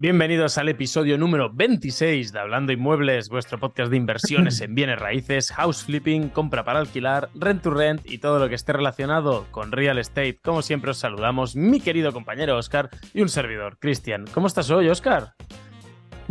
Bienvenidos al episodio número 26 de Hablando Inmuebles, vuestro podcast de inversiones en bienes raíces, house flipping, compra para alquilar, rent to rent y todo lo que esté relacionado con real estate. Como siempre os saludamos mi querido compañero Oscar y un servidor, Cristian. ¿Cómo estás hoy, Oscar?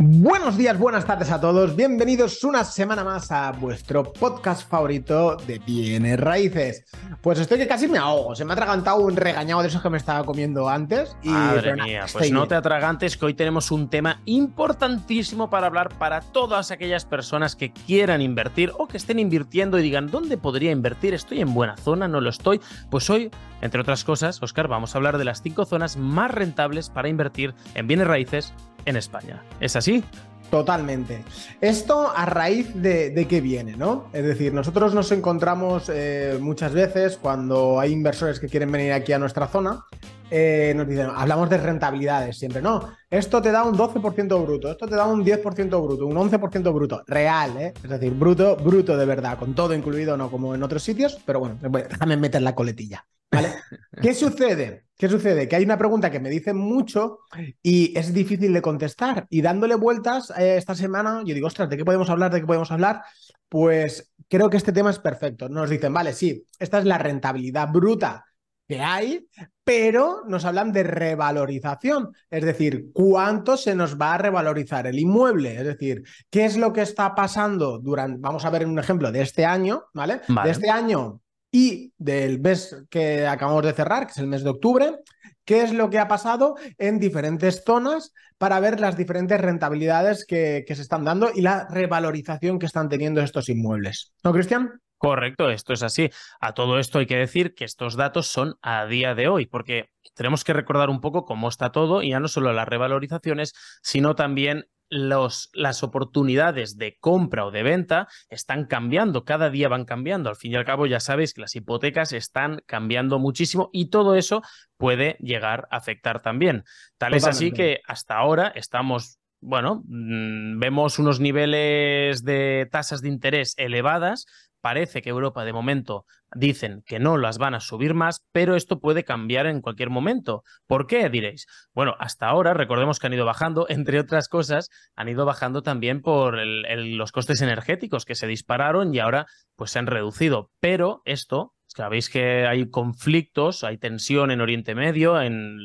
Buenos días, buenas tardes a todos. Bienvenidos una semana más a vuestro podcast favorito de bienes raíces. Pues estoy que casi me ahogo. Se me ha atragantado un regañado de esos que me estaba comiendo antes. Y, Madre mía, pues no te atragantes que hoy tenemos un tema importantísimo para hablar para todas aquellas personas que quieran invertir o que estén invirtiendo y digan, ¿dónde podría invertir? ¿Estoy en buena zona? ¿No lo estoy? Pues hoy, entre otras cosas, Oscar, vamos a hablar de las cinco zonas más rentables para invertir en bienes raíces en España. ¿Es así? Totalmente. Esto a raíz de, qué viene, ¿no? Es decir, nosotros nos encontramos eh, muchas veces cuando hay inversores que quieren venir aquí a nuestra zona, eh, nos dicen, hablamos de rentabilidades siempre, no, esto te da un 12% bruto, esto te da un 10% bruto, un 11% bruto, real, ¿eh? Es decir, bruto, bruto de verdad, con todo incluido, no como en otros sitios, pero bueno, déjame meter la coletilla. ¿Vale? ¿Qué sucede? ¿Qué sucede? Que hay una pregunta que me dicen mucho y es difícil de contestar. Y dándole vueltas eh, esta semana, yo digo, ostras, ¿de qué podemos hablar? ¿De qué podemos hablar? Pues creo que este tema es perfecto. Nos dicen, vale, sí, esta es la rentabilidad bruta que hay, pero nos hablan de revalorización, es decir, cuánto se nos va a revalorizar el inmueble, es decir, qué es lo que está pasando durante, vamos a ver un ejemplo de este año, ¿vale? vale. De este año y del mes que acabamos de cerrar, que es el mes de octubre, qué es lo que ha pasado en diferentes zonas para ver las diferentes rentabilidades que, se están dando y la revalorización que están teniendo estos inmuebles. ¿No, Cristian? Correcto, esto es así. A todo esto hay que decir que estos datos son a día de hoy, porque tenemos que recordar un poco cómo está todo y ya no solo las revalorizaciones, sino también los, las oportunidades de compra o de venta están cambiando, cada día van cambiando. Al fin y al cabo, ya sabéis que las hipotecas están cambiando muchísimo y todo eso puede llegar a afectar también. Tal es así que hasta ahora estamos bueno, mm, vemos unos niveles de tasas de interés elevadas, Parece que Europa de momento dicen que no las van a subir más, pero esto puede cambiar en cualquier momento. ¿Por qué? Diréis. Bueno, hasta ahora recordemos que han ido bajando, entre otras cosas, han ido bajando también por los costes energéticos que se dispararon y ahora pues se han reducido. Pero esto Sabéis que hay conflictos, hay tensión en Oriente Medio, en...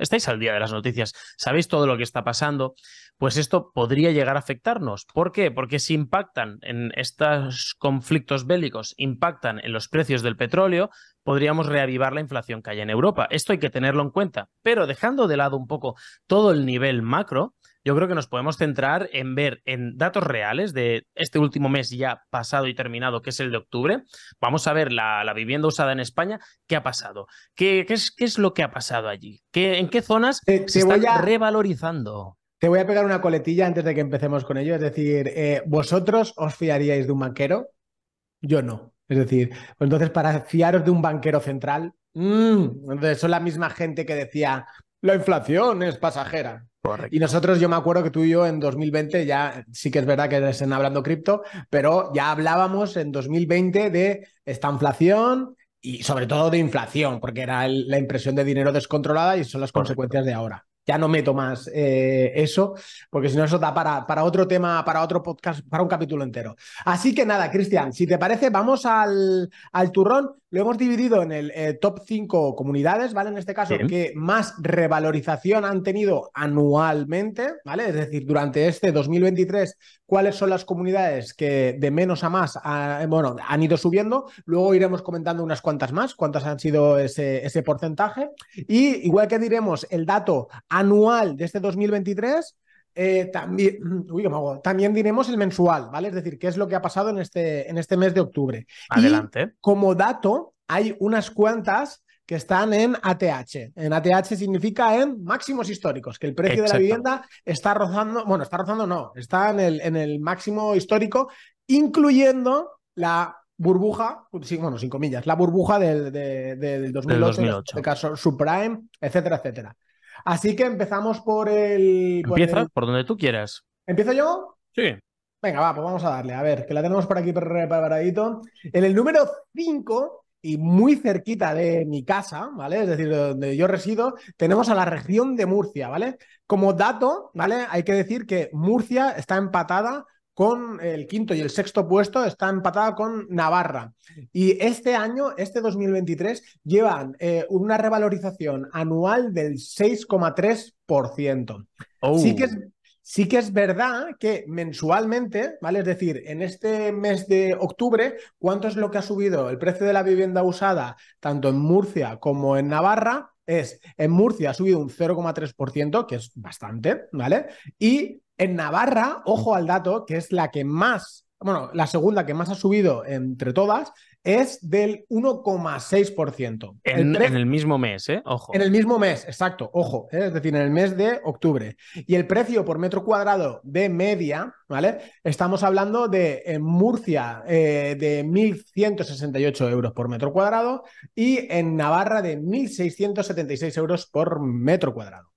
estáis al día de las noticias, sabéis todo lo que está pasando, pues esto podría llegar a afectarnos. ¿Por qué? Porque si impactan en estos conflictos bélicos, impactan en los precios del petróleo, podríamos reavivar la inflación que hay en Europa. Esto hay que tenerlo en cuenta, pero dejando de lado un poco todo el nivel macro, yo creo que nos podemos centrar en ver en datos reales de este último mes ya pasado y terminado, que es el de octubre. Vamos a ver la, vivienda usada en España, qué ha pasado, qué, qué, es, qué es, lo que ha pasado allí, ¿Qué, en qué zonas se está revalorizando. Te voy a pegar una coletilla antes de que empecemos con ello. Es decir, eh, ¿vosotros os fiaríais de un banquero? Yo no. Es decir, pues entonces para fiaros de un banquero central, mmm, entonces son la misma gente que decía, la inflación es pasajera. Y nosotros, yo me acuerdo que tú y yo en 2020, ya sí que es verdad que están hablando cripto, pero ya hablábamos en 2020 de esta inflación y sobre todo de inflación, porque era la impresión de dinero descontrolada y son las consecuencias de ahora ya no meto más eh, eso, porque si no eso da para, para, otro tema, para otro podcast, para un capítulo entero. Así que nada, Cristian, si te parece, vamos al, al turrón. Lo hemos dividido en el eh, top 5 comunidades, ¿vale? En este caso, que más revalorización han tenido anualmente, ¿vale? Es decir, durante este 2023, cuáles son las comunidades que de menos a más bueno, han ido subiendo. Luego iremos comentando unas cuantas más, cuántas han sido ese, ese porcentaje. Y igual que diremos el dato anual de este 2023, eh, también, también diremos el mensual, ¿vale? Es decir, qué es lo que ha pasado en este, en este mes de octubre. Adelante. como dato, hay unas cuantas que están en ATH. En ATH significa en máximos históricos, que el precio de la vivienda está rozando, bueno, está rozando no, está en el, en el máximo histórico, incluyendo la burbuja, bueno, sin comillas, la burbuja del, del 2008, en este caso subprime, etcétera, etcétera. Así que empezamos por el. Empieza por donde tú quieras. ¿Empiezo yo? Sí. Venga, va, pues vamos a darle. A ver, que la tenemos por aquí preparadito. En el número 5 y muy cerquita de mi casa, ¿vale? Es decir, donde yo resido, tenemos a la región de Murcia, ¿vale? Como dato, ¿vale? Hay que decir que Murcia está empatada con el quinto y el sexto puesto, está empatada con Navarra. Y este año, este 2023, llevan eh, una revalorización anual del 6,3%. Sí que es Sí que es verdad que mensualmente, ¿vale? Es decir, en este mes de octubre, ¿cuánto es lo que ha subido el precio de la vivienda usada tanto en Murcia como en Navarra? Es, en Murcia ha subido un 0,3%, que es bastante, ¿vale? Y en Navarra, ojo al dato, que es la que más, bueno, la segunda que más ha subido entre todas, es del 1,6%. En, en, el mismo mes, ¿eh? Ojo. En el mismo mes, exacto, ojo, ¿eh? es decir, en el mes de octubre. Y el precio por metro cuadrado de media, ¿vale? Estamos hablando de en Murcia eh, de 1.168 euros por metro cuadrado y en Navarra de 1.676 euros por metro cuadrado.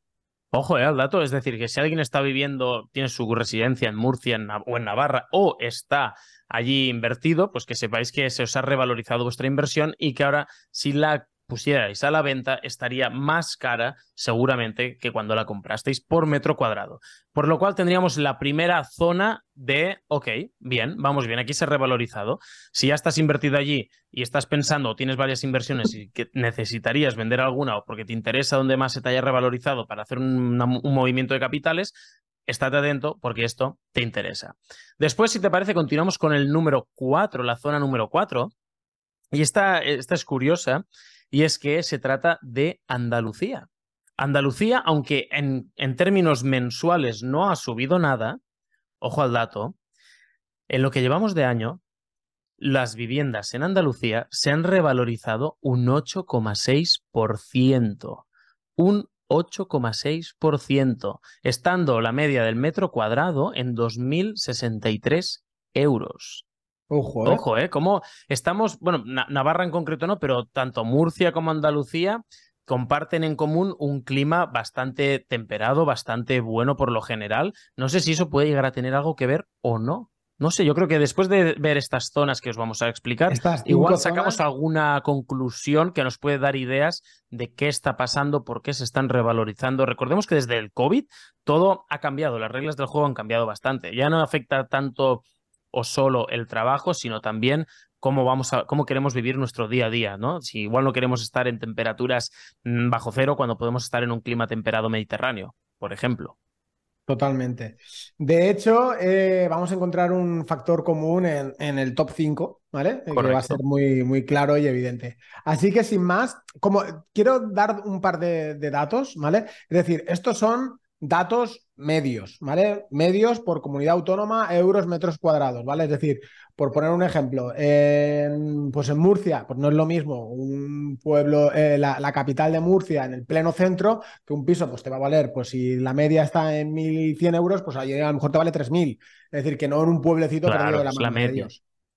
Ojo, eh, al dato, es decir, que si alguien está viviendo, tiene su residencia en Murcia o en Navarra o está allí invertido, pues que sepáis que se os ha revalorizado vuestra inversión y que ahora si la pusierais a la venta estaría más cara seguramente que cuando la comprasteis por metro cuadrado. Por lo cual tendríamos la primera zona de, ok, bien, vamos bien, aquí se ha revalorizado. Si ya estás invertido allí y estás pensando o tienes varias inversiones y que necesitarías vender alguna o porque te interesa donde más se te haya revalorizado para hacer un, movimiento de capitales, estate atento porque esto te interesa. Después, si te parece, continuamos con el número 4, la zona número 4. Y esta, esta es curiosa y es que se trata de Andalucía. Andalucía, aunque en, términos mensuales no ha subido nada, ojo al dato, en lo que llevamos de año, las viviendas en Andalucía se han revalorizado un 8,6%. Un 8,6%, estando la media del metro cuadrado en 2.063 euros. Ojo, ¿eh? Ojo, ¿eh? Como estamos, bueno, Navarra en concreto no, pero tanto Murcia como Andalucía comparten en común un clima bastante temperado, bastante bueno por lo general. No sé si eso puede llegar a tener algo que ver o no. No sé, yo creo que después de ver estas zonas que os vamos a explicar, igual sacamos alguna conclusión que nos puede dar ideas de qué está pasando, por qué se están revalorizando. Recordemos que desde el COVID todo ha cambiado, las reglas del juego han cambiado bastante. Ya no afecta tanto o solo el trabajo, sino también cómo vamos a, cómo queremos vivir nuestro día a día, ¿no? Si igual no queremos estar en temperaturas mm, bajo cero cuando podemos estar en un clima temperado mediterráneo, por ejemplo. Totalmente. De hecho, eh, vamos a encontrar un factor común en, en el top 5, ¿vale? Que va a ser muy, muy claro y evidente. Así que sin más, como quiero dar un par de, de datos, ¿vale? Es decir, estos son datos medios, ¿vale? Medios por comunidad autónoma, euros, metros cuadrados, ¿vale? Es decir, por poner un ejemplo, en, pues en Murcia, pues no es lo mismo un pueblo, eh, la, capital de Murcia en el pleno centro, que un piso pues te va a valer, pues si la media está en 1.100 euros, pues allí a lo mejor te vale 3.000. Es decir, que no en un pueblecito perdido de la mano media.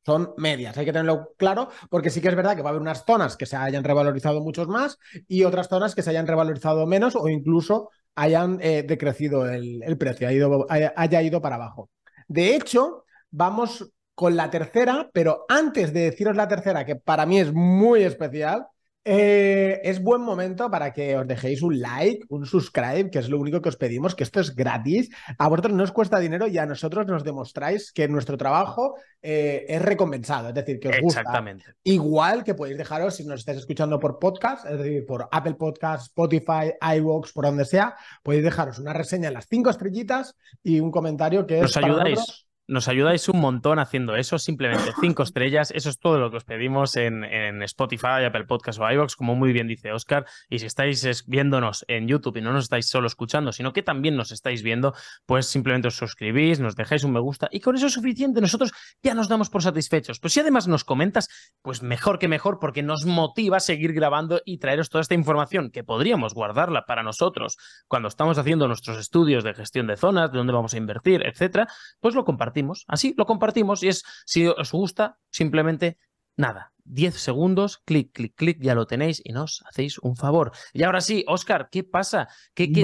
Son medias, hay que tenerlo claro, porque sí que es verdad que va a haber unas zonas que se hayan revalorizado muchos más y otras zonas que se hayan revalorizado menos o incluso hayan eh, decrecido el, el precio, ha ido, haya ido para abajo. De hecho, vamos con la tercera, pero antes de deciros la tercera, que para mí es muy especial, eh, es buen momento para que os dejéis un like, un subscribe, que es lo único que os pedimos, que esto es gratis. A vosotros no os cuesta dinero y a nosotros nos demostráis que nuestro trabajo eh, es recompensado, es decir, que os gusta. Exactamente. Igual que podéis dejaros, si nos estáis escuchando por podcast, es decir, por Apple Podcast, Spotify, iVoox, por donde sea, podéis dejaros una reseña en las cinco estrellitas y un comentario que nos ayudáis. Nos ayudáis un montón haciendo eso, simplemente cinco estrellas. Eso es todo lo que os pedimos en, Spotify, Apple Podcast o iVoox, como muy bien dice Oscar. Y si estáis viéndonos en YouTube y no nos estáis solo escuchando, sino que también nos estáis viendo, pues simplemente os suscribís, nos dejáis un me gusta y con eso es suficiente. Nosotros ya nos damos por satisfechos. Pues si además nos comentas, pues mejor que mejor, porque nos motiva a seguir grabando y traeros toda esta información que podríamos guardarla para nosotros cuando estamos haciendo nuestros estudios de gestión de zonas, de dónde vamos a invertir, etcétera, pues lo compartimos Así lo compartimos y es, si os gusta, simplemente nada. 10 segundos, clic, clic, clic, ya lo tenéis y nos hacéis un favor. Y ahora sí, Oscar, ¿qué pasa? ¿Qué, qué,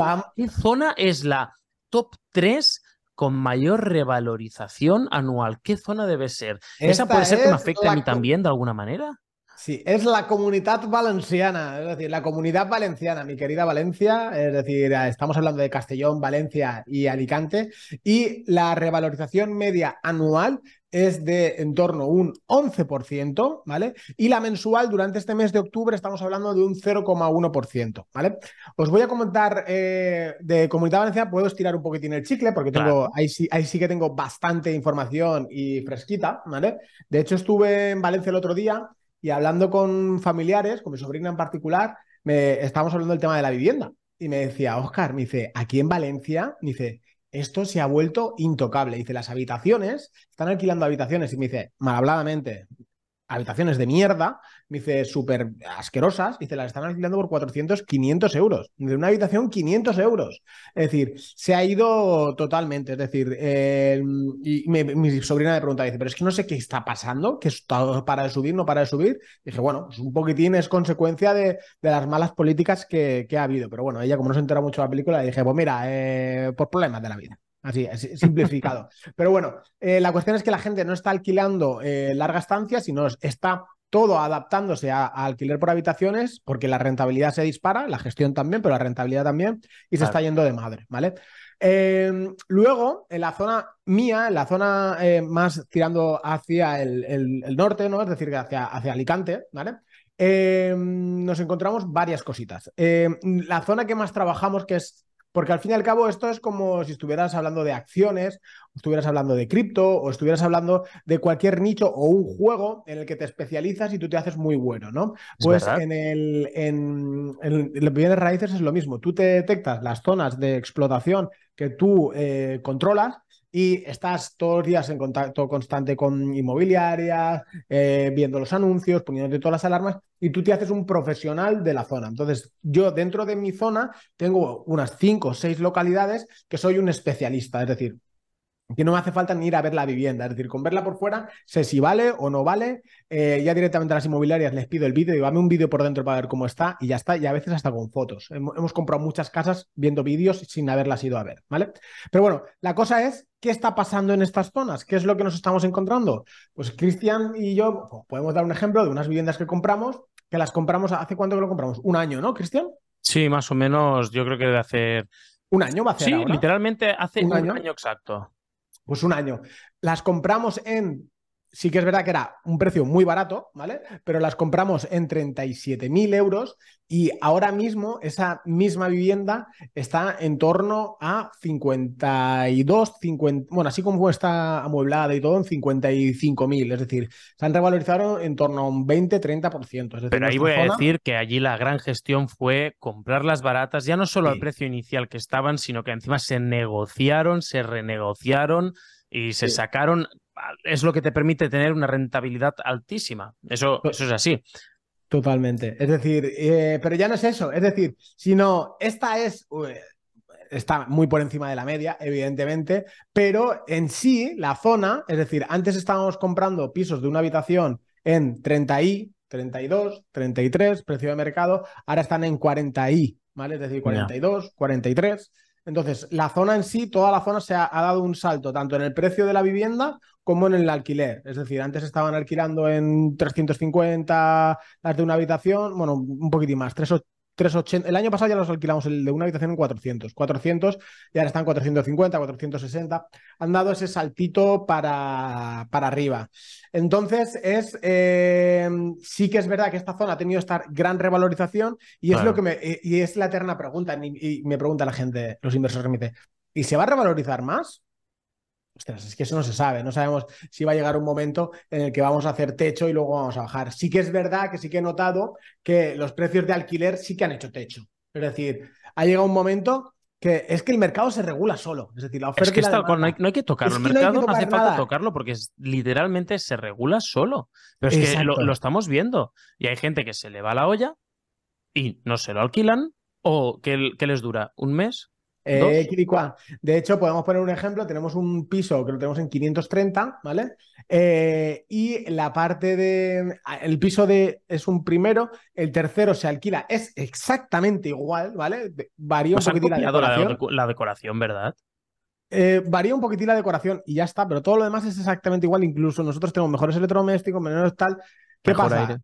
zona es la top 3 con mayor revalorización anual? ¿Qué zona debe ser? ¿Esa puede ser que me afecte a mí también de alguna manera? Sí, es la comunidad valenciana, es decir, la comunidad valenciana, mi querida Valencia, es decir, estamos hablando de Castellón, Valencia y Alicante, y la revalorización media anual es de en torno a un 11%, ¿vale? Y la mensual durante este mes de octubre estamos hablando de un 0,1%, ¿vale? Os voy a comentar eh, de Comunidad Valenciana, puedo estirar un poquitín el chicle porque tengo, ahí, sí, ahí sí que tengo bastante información y fresquita, ¿vale? De hecho, estuve en Valencia el otro día y hablando con familiares, con mi sobrina en particular, me, estábamos hablando del tema de la vivienda. Y me decía, Oscar, me dice, aquí en Valencia, me dice, esto se ha vuelto intocable. Dice, las habitaciones, están alquilando habitaciones y me dice, mal habladamente, habitaciones de mierda, dice, súper asquerosas, dice, las están alquilando por 400, 500 euros. De una habitación, 500 euros. Es decir, se ha ido totalmente. Es decir, eh, y mi sobrina me pregunta, dice, pero es que no sé qué está pasando, que está para de subir, no para de subir. dije, bueno, pues un poquitín es consecuencia de, las malas políticas que, ha habido. Pero bueno, ella como no se entera mucho de la película, le dije, pues mira, eh, por problemas de la vida. Así, simplificado. Pero bueno, eh, la cuestión es que la gente no está alquilando eh, larga estancia, sino está todo adaptándose a, alquiler por habitaciones, porque la rentabilidad se dispara, la gestión también, pero la rentabilidad también, y se está yendo de madre, ¿vale? Em, luego, en la zona mía, en la zona eh, más tirando hacia el, norte, ¿no? Es decir, hacia, hacia Alicante, ¿vale? Em, nos encontramos varias cositas. Em, la zona que más trabajamos, que es porque al fin y al cabo esto es como si estuvieras hablando de acciones, estuvieras hablando de cripto, o estuvieras hablando de cualquier nicho o un juego en el que te especializas y tú te haces muy bueno, ¿no? Pues en el en, en, bienes raíces es lo mismo. Tú te detectas las zonas de explotación que tú eh, controlas y estás todos los días en contacto constante con inmobiliarias, eh, viendo los anuncios, poniéndote todas las alarmas y tú te haces un profesional de la zona. Entonces, yo dentro de mi zona tengo unas cinco o seis localidades que soy un especialista, es decir, que no me hace falta ni ir a ver la vivienda. Es decir, con verla por fuera, sé si vale o no vale. Eh, ya directamente a las inmobiliarias les pido el vídeo, digo, dame un vídeo por dentro para ver cómo está y ya está. Y a veces hasta con fotos. Hemos, comprado muchas casas viendo vídeos sin haberlas ido a ver, ¿vale? Pero bueno, la cosa es, ¿qué está pasando en estas zonas? ¿Qué es lo que nos estamos encontrando? Pues Cristian y yo pues, podemos dar un ejemplo de unas viviendas que compramos, que las compramos, ¿hace cuánto que lo compramos? Un año, ¿no, Cristian? Sí, más o menos, yo creo que debe hacer... Un año va a. Sí, literalmente hace un año exacto. Pues un año. Las compramos en sí que es verdad que era un precio muy barato, ¿vale? Pero las compramos en 37.000 euros y ahora mismo esa misma vivienda está en torno a 52, 50, bueno, así como está amueblada y todo, en 55.000. Es decir, se han revalorizado en torno a un 20-30%. Pero ahí voy a decir que allí la gran gestión fue comprarlas baratas, ya no solo al precio inicial que estaban, sino que encima se negociaron, se renegociaron y se sacaron es lo que te permite tener una rentabilidad altísima. Eso, eso es así. Totalmente. Es decir, eh, pero ya no es eso. Es decir, sino esta es. está muy por encima de la media, evidentemente, pero en sí, la zona, es decir, antes estábamos comprando pisos de una habitación en 30i, 32, 33, precio de mercado, ahora están en 40i, ¿vale? Es decir, 42, 43. Entonces, la zona en sí, toda la zona se ha, dado un salto, tanto en el precio de la vivienda como en el alquiler. Es decir, antes estaban alquilando en 350 las de una habitación, bueno, un poquitín más, 380. El año pasado ya los alquilamos el de una habitación en 400. 400 y ahora están 450, 460. Han dado ese saltito para, para arriba. Entonces, es eh, sí que es verdad que esta zona ha tenido esta gran revalorización y es lo que me. Y es la eterna pregunta. Y, me pregunta la gente, los inversores, me dice, ¿y se va a revalorizar más? Ostras, es que eso no se sabe, no sabemos si va a llegar un momento en el que vamos a hacer techo y luego vamos a bajar. Sí que es verdad que sí que he notado que los precios de alquiler sí que han hecho techo. Es decir, ha llegado un momento que es que el mercado se regula solo. Es decir, la oferta. Es que no, hay, que tocarlo. el mercado no, hace falta tocarlo porque literalmente se regula solo. Pero es que lo, estamos viendo. Y hay gente que se le va la olla y no se lo alquilan. ¿O que, que les dura? ¿Un mes? Eh, de hecho, podemos poner un ejemplo. Tenemos un piso que lo tenemos en 530, ¿vale? Eh, y la parte de. El piso de es un primero, el tercero se alquila, es exactamente igual, ¿vale? Varía un poquitín la decoración. La, decoración, ¿verdad? Eh, varía un poquitín la decoración y ya está, pero todo lo demás es exactamente igual. Incluso nosotros tenemos mejores electrodomésticos, menores tal. ¿Qué pasa?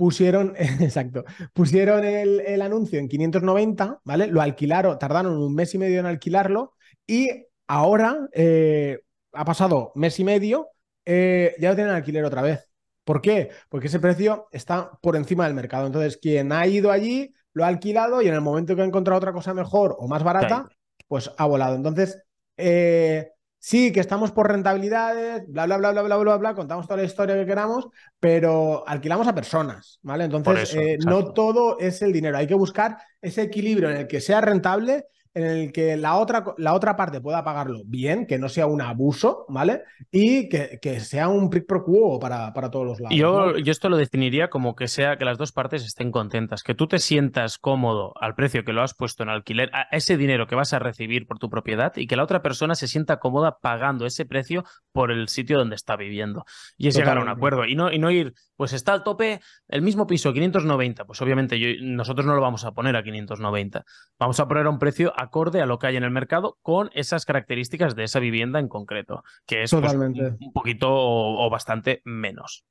Pusieron, exacto, pusieron el, anuncio en 590, ¿vale? Lo alquilaron, tardaron un mes y medio en alquilarlo y ahora eh, ha pasado mes y medio, eh, ya lo tienen alquiler otra vez. ¿Por qué? Porque ese precio está por encima del mercado. Entonces, quien ha ido allí lo ha alquilado y en el momento que ha encontrado otra cosa mejor o más barata, pues ha volado. Entonces, eh, sí, que estamos por rentabilidades, bla, bla, bla, bla, bla, bla, bla, contamos toda la historia que queramos, pero alquilamos a personas, ¿vale? Entonces, eh, no todo es el dinero. Hay que buscar ese equilibrio en el que sea rentable en el que la otra, la otra parte pueda pagarlo bien, que no sea un abuso, ¿vale? Y que, sea un prick pro quo para, para todos los lados. Yo, yo esto lo definiría como que sea que las dos partes estén contentas, que tú te sientas cómodo al precio que lo has puesto en alquiler, a ese dinero que vas a recibir por tu propiedad y que la otra persona se sienta cómoda pagando ese precio por el sitio donde está viviendo. Y es llegar a un acuerdo y no, y no ir, pues está al tope el mismo piso, 590. Pues obviamente nosotros no lo vamos a poner a 590. Vamos a poner a un precio acorde a lo que hay en el mercado con esas características de esa vivienda en concreto, que es pues, un, poquito o, bastante menos.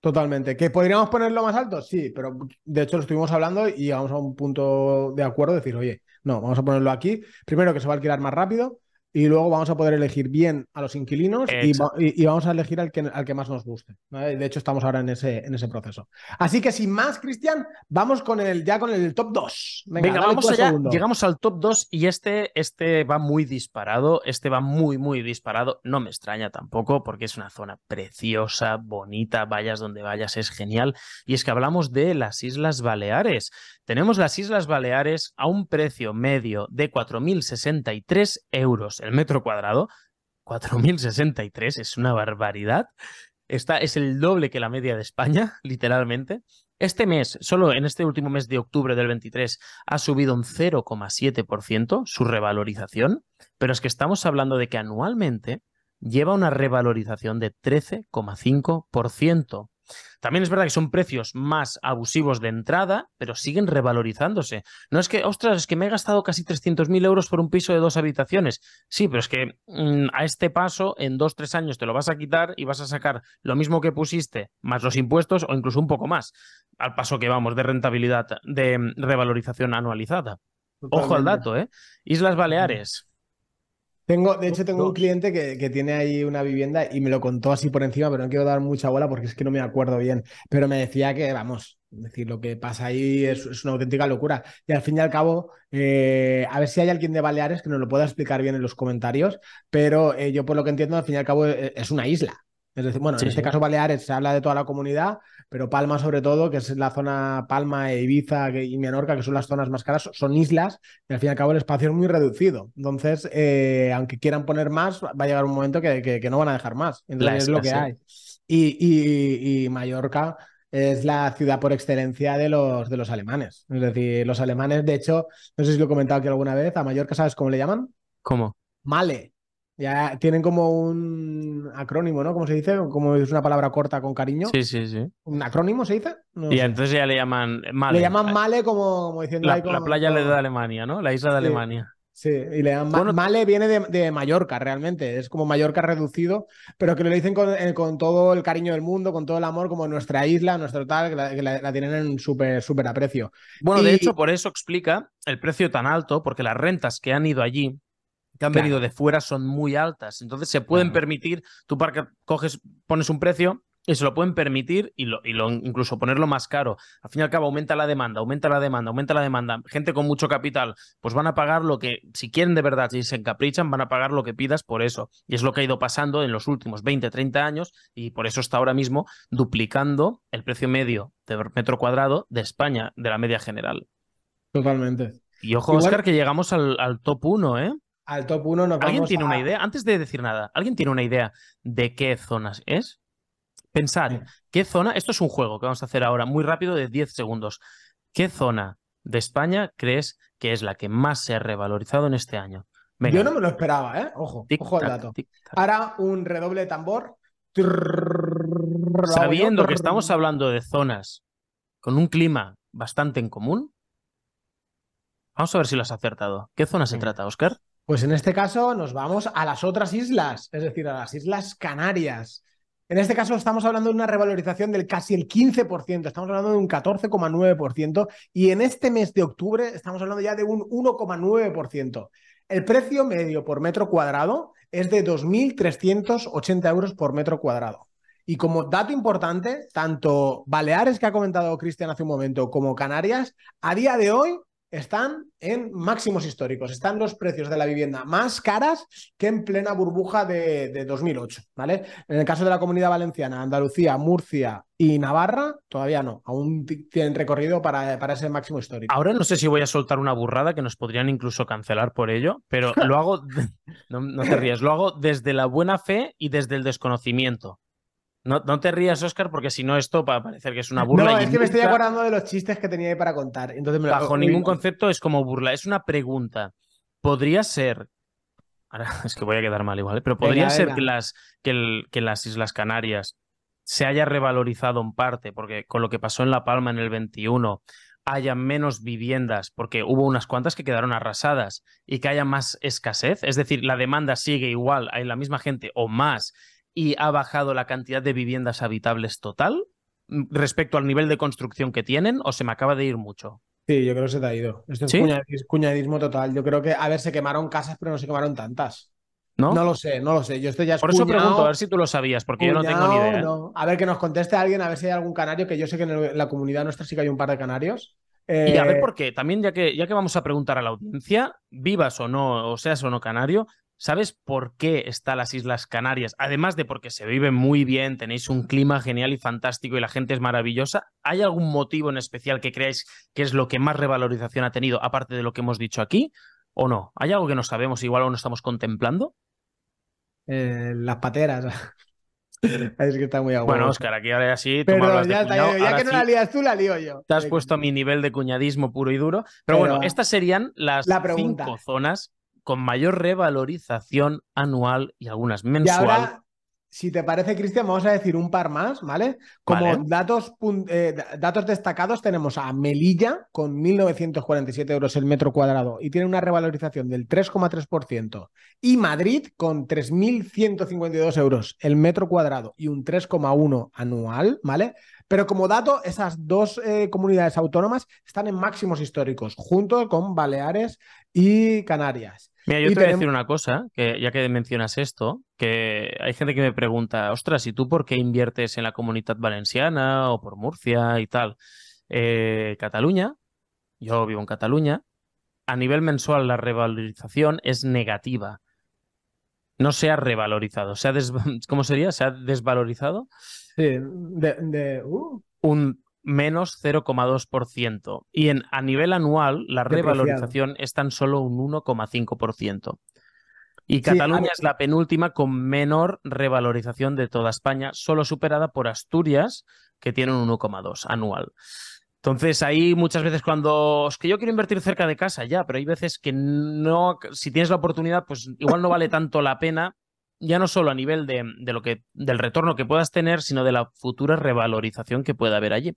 Totalmente. ¿Que podríamos ponerlo más alto? Sí, pero de hecho lo estuvimos hablando y llegamos a un punto de acuerdo, decir, oye, no, vamos a ponerlo aquí. Primero que se va a alquilar más rápido y luego vamos a poder elegir bien a los inquilinos y, vamos a elegir al que, al que más nos guste. De hecho, estamos ahora en ese, en ese proceso. Así que sin más, Cristian, vamos con el, ya con el top 2. Venga, vamos allá. Llegamos al top 2 y este, este va muy disparado. Este va muy, muy disparado. No me extraña tampoco porque es una zona preciosa, bonita. Vayas donde vayas, es genial. Y es que hablamos de las Islas Baleares. Tenemos las Islas Baleares a un precio medio de 4.063 euros el metro cuadrado. 4.063 es una barbaridad. Esta es el doble que la media de España, literalmente. Este mes, solo en este último mes de octubre del 23, ha subido un 0,7% su revalorización, pero es que estamos hablando de que anualmente lleva una revalorización de 13,5%. También es verdad que son precios más abusivos de entrada, pero siguen revalorizándose. No es que, ostras, es que me he gastado casi 300.000 euros por un piso de dos habitaciones. Sí, pero es que mm, a este paso, en dos, tres años te lo vas a quitar y vas a sacar lo mismo que pusiste, más los impuestos o incluso un poco más, al paso que vamos de rentabilidad, de mm, revalorización anualizada. Ojo al dato, ¿eh? Islas Baleares. Tengo, de hecho, tengo un cliente que, tiene ahí una vivienda y me lo contó así por encima, pero no quiero dar mucha bola porque es que no me acuerdo bien. Pero me decía que, vamos, decir, lo que pasa ahí es, una auténtica locura. Y al fin y al cabo, eh, a ver si hay alguien de Baleares que nos lo pueda explicar bien en los comentarios, pero eh, yo por lo que entiendo, al fin y al cabo, eh, es una isla. Es decir, bueno, en este caso Baleares se habla de toda la comunidad, pero Palma sobre todo, que es la zona Palma, e Ibiza y Menorca, que son las zonas más caras, son islas y al fin y al cabo el espacio es muy reducido. Entonces, eh, aunque quieran poner más, va a llegar un momento que, no van a dejar más. Entonces es lo que hay. Y, Mallorca es la ciudad por excelencia de los, de los alemanes. Es decir, los alemanes, de hecho, no sé si lo he comentado aquí alguna vez, a Mallorca, ¿sabes cómo le llaman? ¿Cómo? Male. Ya tienen como un acrónimo, ¿no? ¿Cómo se dice? Como es una palabra corta con cariño. Sí, sí, sí. ¿Un acrónimo se dice? y entonces ya le llaman Male. Le llaman Male como, diciendo... La, la playa de Alemania, ¿no? La isla de Alemania. Sí, y le llaman Male viene de, Mallorca realmente, es como Mallorca reducido, pero que lo dicen eh, con, todo el cariño del mundo, con todo el amor, como nuestra isla, nuestro tal, que la, tienen en súper súper aprecio. Bueno, de hecho, por eso explica el precio tan alto, porque las rentas que han ido allí que han venido de fuera son muy altas. Entonces se pueden permitir, tú para coges, pones un precio y se lo pueden permitir y lo, y lo incluso ponerlo más caro. Al fin y al cabo, aumenta la demanda, aumenta la demanda, aumenta la demanda. Gente con mucho capital, pues van a pagar lo que, si quieren de verdad, si se encaprichan, van a pagar lo que pidas por eso. Y es lo que ha ido pasando en los últimos 20, 30 años y por eso está ahora mismo duplicando el precio medio de metro cuadrado de España, de la media general. Totalmente. Y ojo, Oscar, que llegamos al, al top 1, ¿eh? Al top 1 nos ¿Alguien tiene una idea? Antes de decir nada, ¿alguien tiene una idea de qué zonas es? Pensad, ¿qué zona? Esto es un juego que vamos a hacer ahora, muy rápido, de 10 segundos. ¿Qué zona de España crees que es la que más se ha revalorizado en este año? Yo no me lo esperaba, ¿eh? Ojo, ojo al dato. Ahora un redoble de tambor. Sabiendo que estamos hablando de zonas con un clima bastante en común, vamos a ver si lo has acertado. ¿Qué zona se trata, Oscar? Pues en este caso nos vamos a las otras islas, es decir, a las Islas Canarias. En este caso estamos hablando de una revalorización del casi el 15%, estamos hablando de un 14,9% y en este mes de octubre estamos hablando ya de un 1,9%. El precio medio por metro cuadrado es de 2.380 euros por metro cuadrado. Y como dato importante, tanto Baleares, que ha comentado Cristian hace un momento, como Canarias, a día de hoy están en máximos históricos. Están los precios de la vivienda más caras que en plena burbuja de, 2008, ¿vale? En el caso de la comunidad valenciana, Andalucía, Murcia y Navarra, todavía no. Aún tienen recorrido para, para ese máximo histórico. Ahora no sé si voy a soltar una burrada que nos podrían incluso cancelar por ello, pero lo hago, no, no te rías, lo hago desde la buena fe y desde el desconocimiento. No, no, te rías, Oscar, porque si no, esto va a parecer que es una burla. No, es que me estoy acordando de los chistes que tenía ahí para contar. Entonces Bajo ningún concepto es como burla, es una pregunta. Podría ser. Ahora es que voy a quedar mal igual, ¿eh? pero podría ser Que, las, que, que las Islas Canarias se haya revalorizado en parte, porque con lo que pasó en La Palma en el 21 haya menos viviendas, porque hubo unas cuantas que quedaron arrasadas, y que haya más escasez, es decir, la demanda sigue igual, hay la misma gente o más, y ha bajado la cantidad de viviendas habitables total mm, respecto al nivel de construcción que tienen o se me acaba de ir mucho? Sí, yo creo que se te ha ido. Esto es cuñadismo total. Yo creo que, a ver, se quemaron casas, pero no se quemaron tantas. ¿No? No lo sé, no lo sé. Yo estoy ya Por eso pregunto, a ver si tú lo sabías, porque yo no tengo ni idea. ¿eh? A ver, que nos conteste alguien, a ver si hay algún canario, que yo sé que en la comunidad nuestra sí que hay un par de canarios. Y a ver eh, por qué, también ya que, ya que vamos a preguntar a la audiencia, vivas o no, o seas o no canario, ¿Sabes por qué están las Islas Canarias? Además de porque se vive muy bien, tenéis un clima genial y fantástico y la gente es maravillosa. ¿Hay algún motivo en especial que creáis que es lo que más revalorización ha tenido, aparte de lo que hemos dicho aquí? ¿O no? ¿Hay algo que no sabemos, igual o no estamos contemplando? Eh, las pateras. es que está muy aguado. Bueno, Oscar, aquí ahora así. Pero ya, ya que no la lías tú, la lío yo. Te has puesto a mi nivel de cuñadismo puro y duro. Pero, bueno, estas serían las cinco zonas con mayor revalorización anual y algunas mensual. Y ahora, si te parece, Cristian, vamos a decir un par más, ¿vale? Como Datos, eh, datos destacados tenemos a Melilla con 1.947 euros el metro cuadrado y tiene una revalorización del 3,3%. Y Madrid con 3.152 euros el metro cuadrado y un 3,1 anual, ¿vale? Pero como dato, esas dos eh, comunidades autónomas están en máximos históricos, junto con Baleares y Canarias. Mira, yo te voy a decir una cosa, que ya que mencionas esto, que hay gente que me pregunta, ostras, ¿y tú por qué inviertes en la comunidad valenciana o por Murcia y tal? Eh, Cataluña, yo vivo en Cataluña, a nivel mensual la revalorización es negativa. No se ha revalorizado, se ha ¿cómo sería? ¿Se ha desvalorizado? Sí, de, uh. Un menos 0,2%. Y en, a nivel anual, la revalorización es tan solo un 1,5%. Y Cataluña es la penúltima con menor revalorización de toda España, solo superada por Asturias, que tiene un 1,2 anual. Entonces, ahí muchas veces cuando es que yo quiero invertir cerca de casa, ya, pero hay veces que no, si tienes la oportunidad, pues igual no vale tanto la pena ya no solo a nivel de, de, lo que, del retorno que puedas tener, sino de la futura revalorización que pueda haber allí.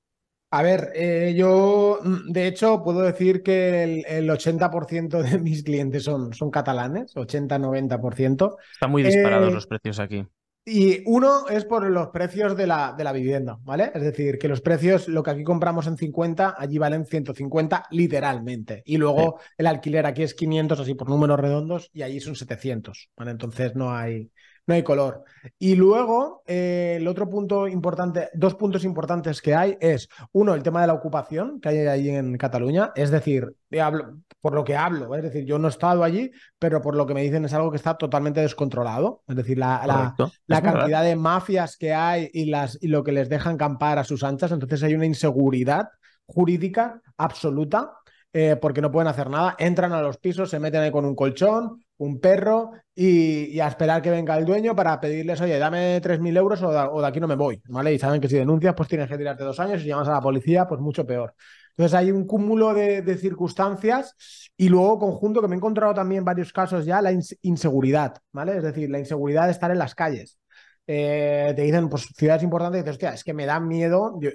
A ver, eh, yo mm, de hecho puedo decir que el, 80% de mis clientes son, son catalanes, 80-90%. Están muy disparados eh, los precios aquí. Y uno es por los precios de la, de la vivienda, ¿vale? Es decir, que los precios, lo que aquí compramos en 50, allí valen 150 literalmente. Y luego el alquiler aquí es 500, así por números redondos, y allí son 700, ¿vale? Entonces no hay, no hay color. Y luego, eh, el otro punto importante, dos puntos importantes que hay es, uno, el tema de la ocupación que hay ahí en Cataluña, es decir, hablo, por lo que hablo, es decir, yo no he estado allí, pero por lo que me dicen es algo que está totalmente descontrolado, es decir, la, la, cantidad de mafias que hay y, las, y lo que les dejan campar a sus anchas, entonces hay una inseguridad jurídica absoluta eh, porque no pueden hacer nada, entran a los pisos, se meten ahí con un colchón, un perro y, a esperar que venga el dueño para pedirles, oye, dame 3.000 euros o de, aquí no me voy, ¿vale? Y saben que si denuncias, pues tienes que tirarte dos años y si llamas a la policía, pues mucho peor. Entonces hay un cúmulo de, circunstancias y luego conjunto que me he encontrado también en varios casos ya la inseguridad, ¿vale? Es decir, la inseguridad de estar en las calles. Eh, te dicen, pues ciudades importantes, dices, hostia, es que me da miedo. Yo,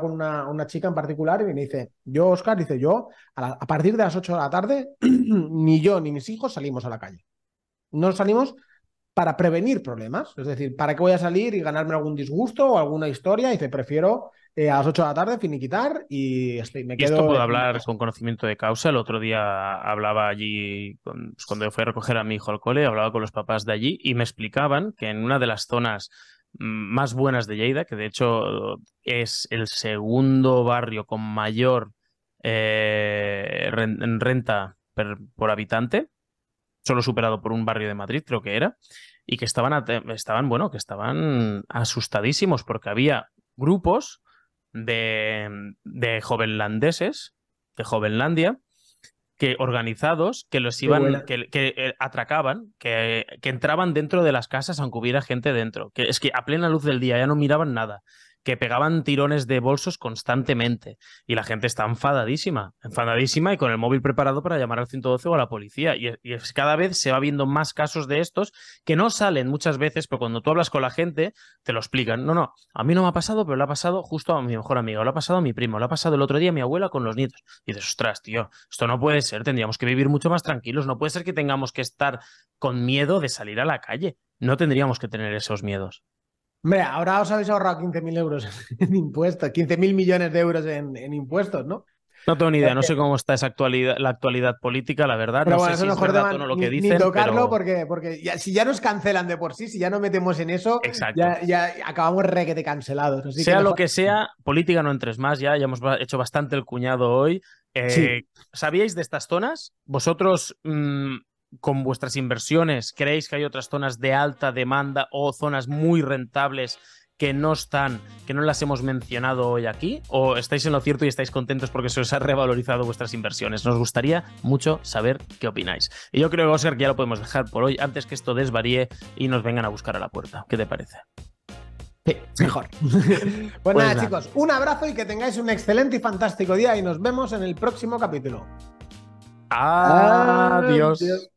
con una, una, chica en particular y me dice, yo, Oscar, dice, yo, a, partir de las 8 de la tarde, ni yo ni mis hijos salimos a la calle. No salimos para prevenir problemas. Es decir, ¿para qué voy a salir y ganarme algún disgusto o alguna historia? Y dice, prefiero eh, a las 8 de la tarde finiquitar y estoy, me Y quedo. esto puedo hablar con conocimiento de causa. El otro día hablaba allí, con- pues, cuando fui a recoger a mi hijo al cole, hablaba con los papás de allí y me explicaban que en una de las zonas mm, más buenas de Lleida, que de hecho es el segundo barrio con mayor eh, ren- en renta per- por habitante, solo superado por un barrio de Madrid, creo que era, y que estaban, estaban bueno, que estaban asustadísimos porque había grupos de, de jovenlandeses, de Jovenlandia, que organizados, que los iban, que, que, eh, atracaban, que, que entraban dentro de las casas aunque hubiera gente dentro. Que es que a plena luz del día ya no miraban nada. Que pegaban tirones de bolsos constantemente. Y la gente está enfadadísima, enfadadísima y con el móvil preparado para llamar al 112 o a la policía. Y, cada vez se va viendo más casos de estos que no salen muchas veces, pero cuando tú hablas con la gente, te lo explican. No, no, a mí no me ha pasado, pero le ha pasado justo a mi mejor amigo, le ha pasado a mi primo, le ha pasado el otro día a mi abuela con los nietos. Y dices, ostras, tío, esto no puede ser, tendríamos que vivir mucho más tranquilos, no puede ser que tengamos que estar con miedo de salir a la calle. No tendríamos que tener esos miedos. Hombre, ahora os habéis ahorrado 15.000 euros en impuestos, 15.000 millones de euros en, en impuestos, ¿no? No tengo ni idea, no sé cómo está esa actualidad, la actualidad política, la verdad. Pero no bueno, sé eso si es mejor verdad o no lo ni, que ni dicen. tocarlo pero- porque, porque ya- si ya nos cancelan de por sí, si ya no metemos en eso, ya, ya acabamos requete cancelados. Así que sea lo que sea, política no entres más ya, ya hemos hecho bastante el cuñado hoy. Eh, Sí. ¿Sabíais de estas zonas? ¿Vosotros mm, con vuestras inversiones creéis que hay otras zonas de alta demanda o zonas muy rentables que no están, que no las hemos mencionado hoy aquí? ¿O estáis en lo cierto y estáis contentos porque se os ha revalorizado vuestras inversiones? Nos gustaría mucho saber qué opináis. Y yo creo, Oscar, que ya lo podemos dejar por hoy antes que esto desvaríe y nos vengan a buscar a la puerta. ¿Qué te parece? Sí, mejor. pues, nada, nada. chicos, un abrazo y que tengáis un excelente y fantástico día y nos vemos en el próximo capítulo. Adiós. Adiós.